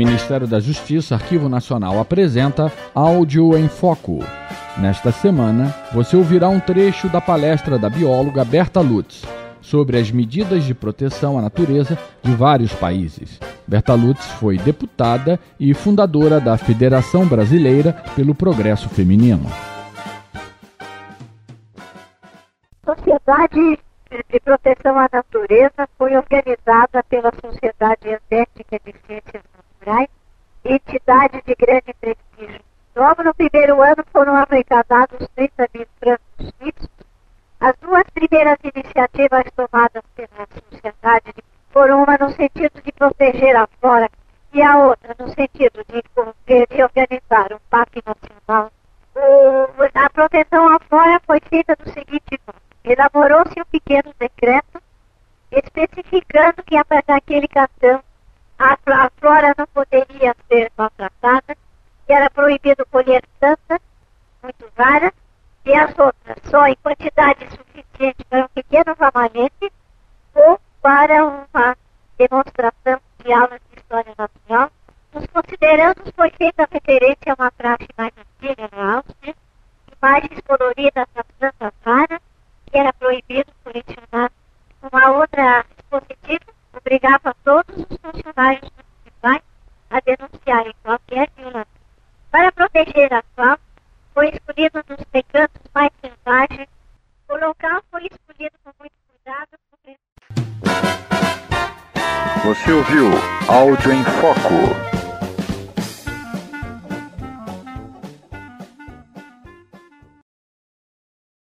Ministério da Justiça, Arquivo Nacional apresenta Áudio em Foco. Nesta semana, você ouvirá um trecho da palestra da bióloga Berta Lutz sobre as medidas de proteção à natureza de vários países. Berta Lutz foi deputada e fundadora da Federação Brasileira pelo Progresso Feminino. Sociedade de Proteção à Natureza foi organizada pela Sociedade Asiática de Ciências Entidade de grande prestígio. Logo no primeiro ano foram arrecadados 30 mil francos suíços. As duas primeiras iniciativas tomadas pela sociedade foram uma no sentido de proteger a flora e a outra no sentido de, de organizar um parque nacional. O, a proteção à flora foi feita do seguinte modo elaborou-se um pequeno decreto especificando que naquele cartão a, a flora não poderia ser maltratada, que era proibido colher tantas, muito raras, e as outras só em quantidade suficiente para um pequeno ramalhete ou para uma demonstração de aulas de história natural. Nos considerando foi feita referência a uma praxe mais antiga na Áustria, imagens coloridas das plantas raras, que era proibido colecionar uma outra dispositiva, obrigava todos os funcionários Para proteger a fauna, foi escolhido um dos mais selvagens. O local foi escolhido com muito cuidado. Você ouviu Áudio em Foco.